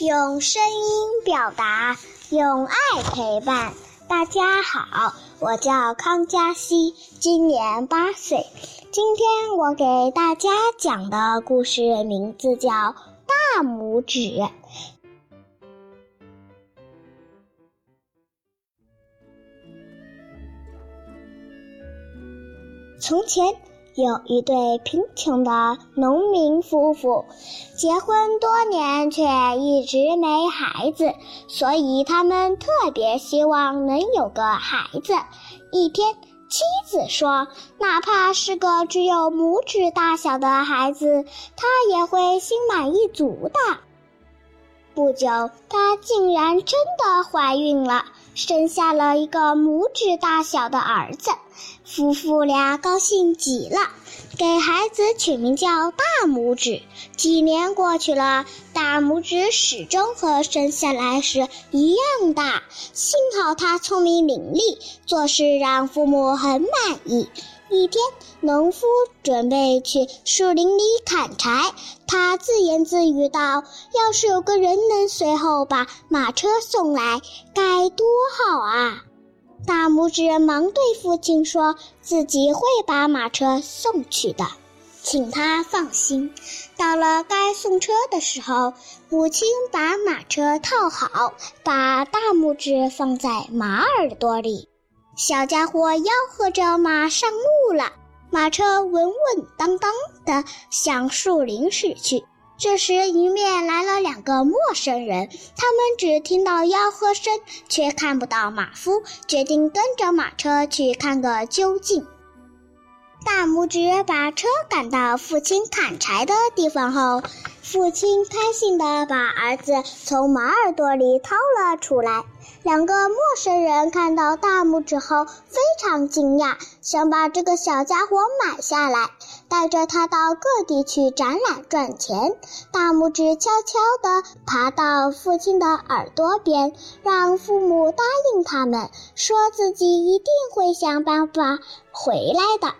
用声音表达，用爱陪伴。大家好，我叫康佳熙，今年八岁。今天我给大家讲的故事名字叫《大拇指》。从前。有一对贫穷的农民夫妇，结婚多年却一直没孩子，所以他们特别希望能有个孩子。一天，妻子说：“哪怕是个只有拇指大小的孩子，她也会心满意足的。”不久，她竟然真的怀孕了。生下了一个拇指大小的儿子，夫妇俩高兴极了，给孩子取名叫大拇指。几年过去了，大拇指始终和生下来时一样大。幸好他聪明伶俐，做事让父母很满意。一天，农夫准备去树林里砍柴，他自言自语道：“要是有个人能随后把马车送来，该多好啊！”大拇指忙对父亲说：“自己会把马车送去的，请他放心。”到了该送车的时候，母亲把马车套好，把大拇指放在马耳朵里。小家伙吆喝着马上路了，马车稳稳当当地向树林驶去。这时，迎面来了两个陌生人，他们只听到吆喝声，却看不到马夫，决定跟着马车去看个究竟。大拇指把车赶到父亲砍柴的地方后，父亲开心地把儿子从马耳朵里掏了出来。两个陌生人看到大拇指后非常惊讶，想把这个小家伙买下来，带着他到各地去展览赚钱。大拇指悄悄地爬到父亲的耳朵边，让父母答应他们，说自己一定会想办法回来的。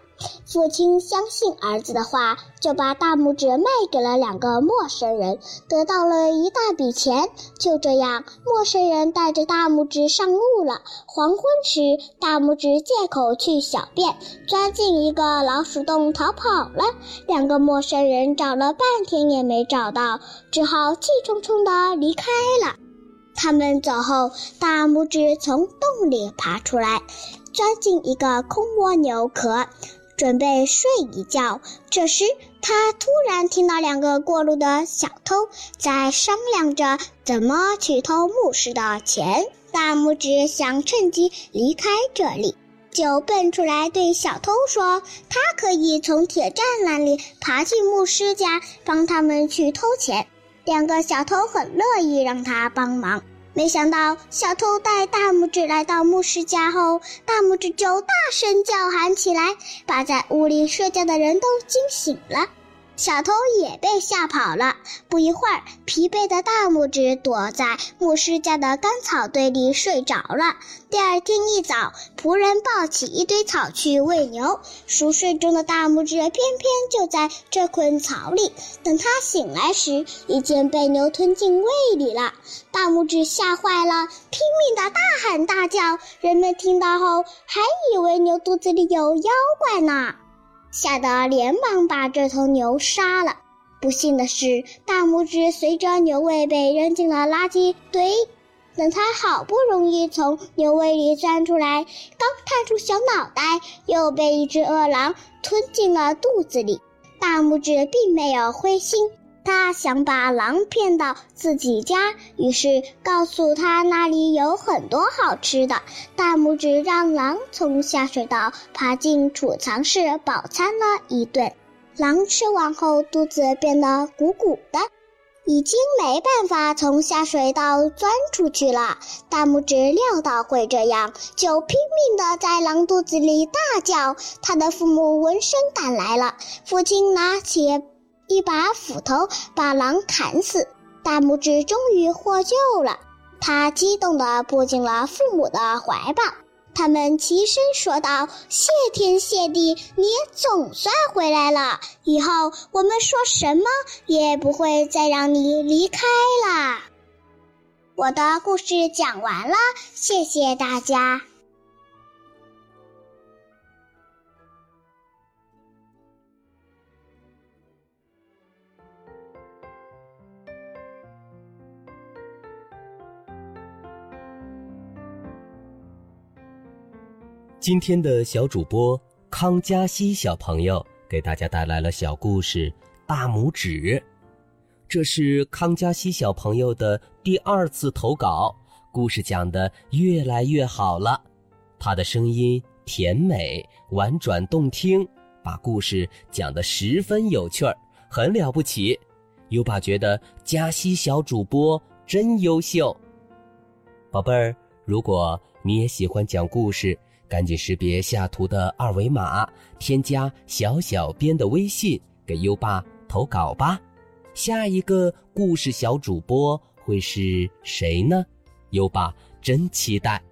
父亲相信儿子的话，就把大拇指卖给了两个陌生人，得到了一大笔钱。就这样，陌生人带着大拇指上路了。黄昏时，大拇指借口去小便，钻进一个老鼠洞逃跑了。两个陌生人找了半天也没找到，只好气冲冲地离开了。他们走后，大拇指从洞里爬出来，钻进一个空蜗牛壳。准备睡一觉，这时他突然听到两个过路的小偷在商量着怎么去偷牧师的钱。大拇指想趁机离开这里，就蹦出来对小偷说：“他可以从铁栅栏里爬进牧师家，帮他们去偷钱。”两个小偷很乐意让他帮忙。没想到，小偷带大拇指来到牧师家后，大拇指就大声叫喊起来，把在屋里睡觉的人都惊醒了。小偷也被吓跑了。不一会儿，疲惫的大拇指躲在牧师家的干草堆里睡着了。第二天一早，仆人抱起一堆草去喂牛，熟睡中的大拇指偏偏就在这捆草里。等他醒来时，已经被牛吞进胃里了。大拇指吓坏了，拼命的大喊大叫。人们听到后，还以为牛肚子里有妖怪呢。吓得连忙把这头牛杀了。不幸的是，大拇指随着牛胃被扔进了垃圾堆。等他好不容易从牛胃里钻出来，刚探出小脑袋，又被一只饿狼吞进了肚子里。大拇指并没有灰心。他想把狼骗到自己家，于是告诉他那里有很多好吃的。大拇指让狼从下水道爬进储藏室饱餐了一顿。狼吃完后，肚子变得鼓鼓的，已经没办法从下水道钻出去了。大拇指料到会这样，就拼命地在狼肚子里大叫。他的父母闻声赶来了，父亲拿起。一把斧头把狼砍死，大拇指终于获救了。他激动地扑进了父母的怀抱，他们齐声说道：“谢天谢地，你总算回来了！以后我们说什么也不会再让你离开了。”我的故事讲完了，谢谢大家。今天的小主播康佳熙小朋友给大家带来了小故事《大拇指》。这是康佳熙小朋友的第二次投稿，故事讲得越来越好了。他的声音甜美、婉转动听，把故事讲得十分有趣儿，很了不起。优爸觉得佳熙小主播真优秀。宝贝儿，如果你也喜欢讲故事，赶紧识别下图的二维码，添加小小编的微信，给优爸投稿吧。下一个故事小主播会是谁呢？优爸真期待。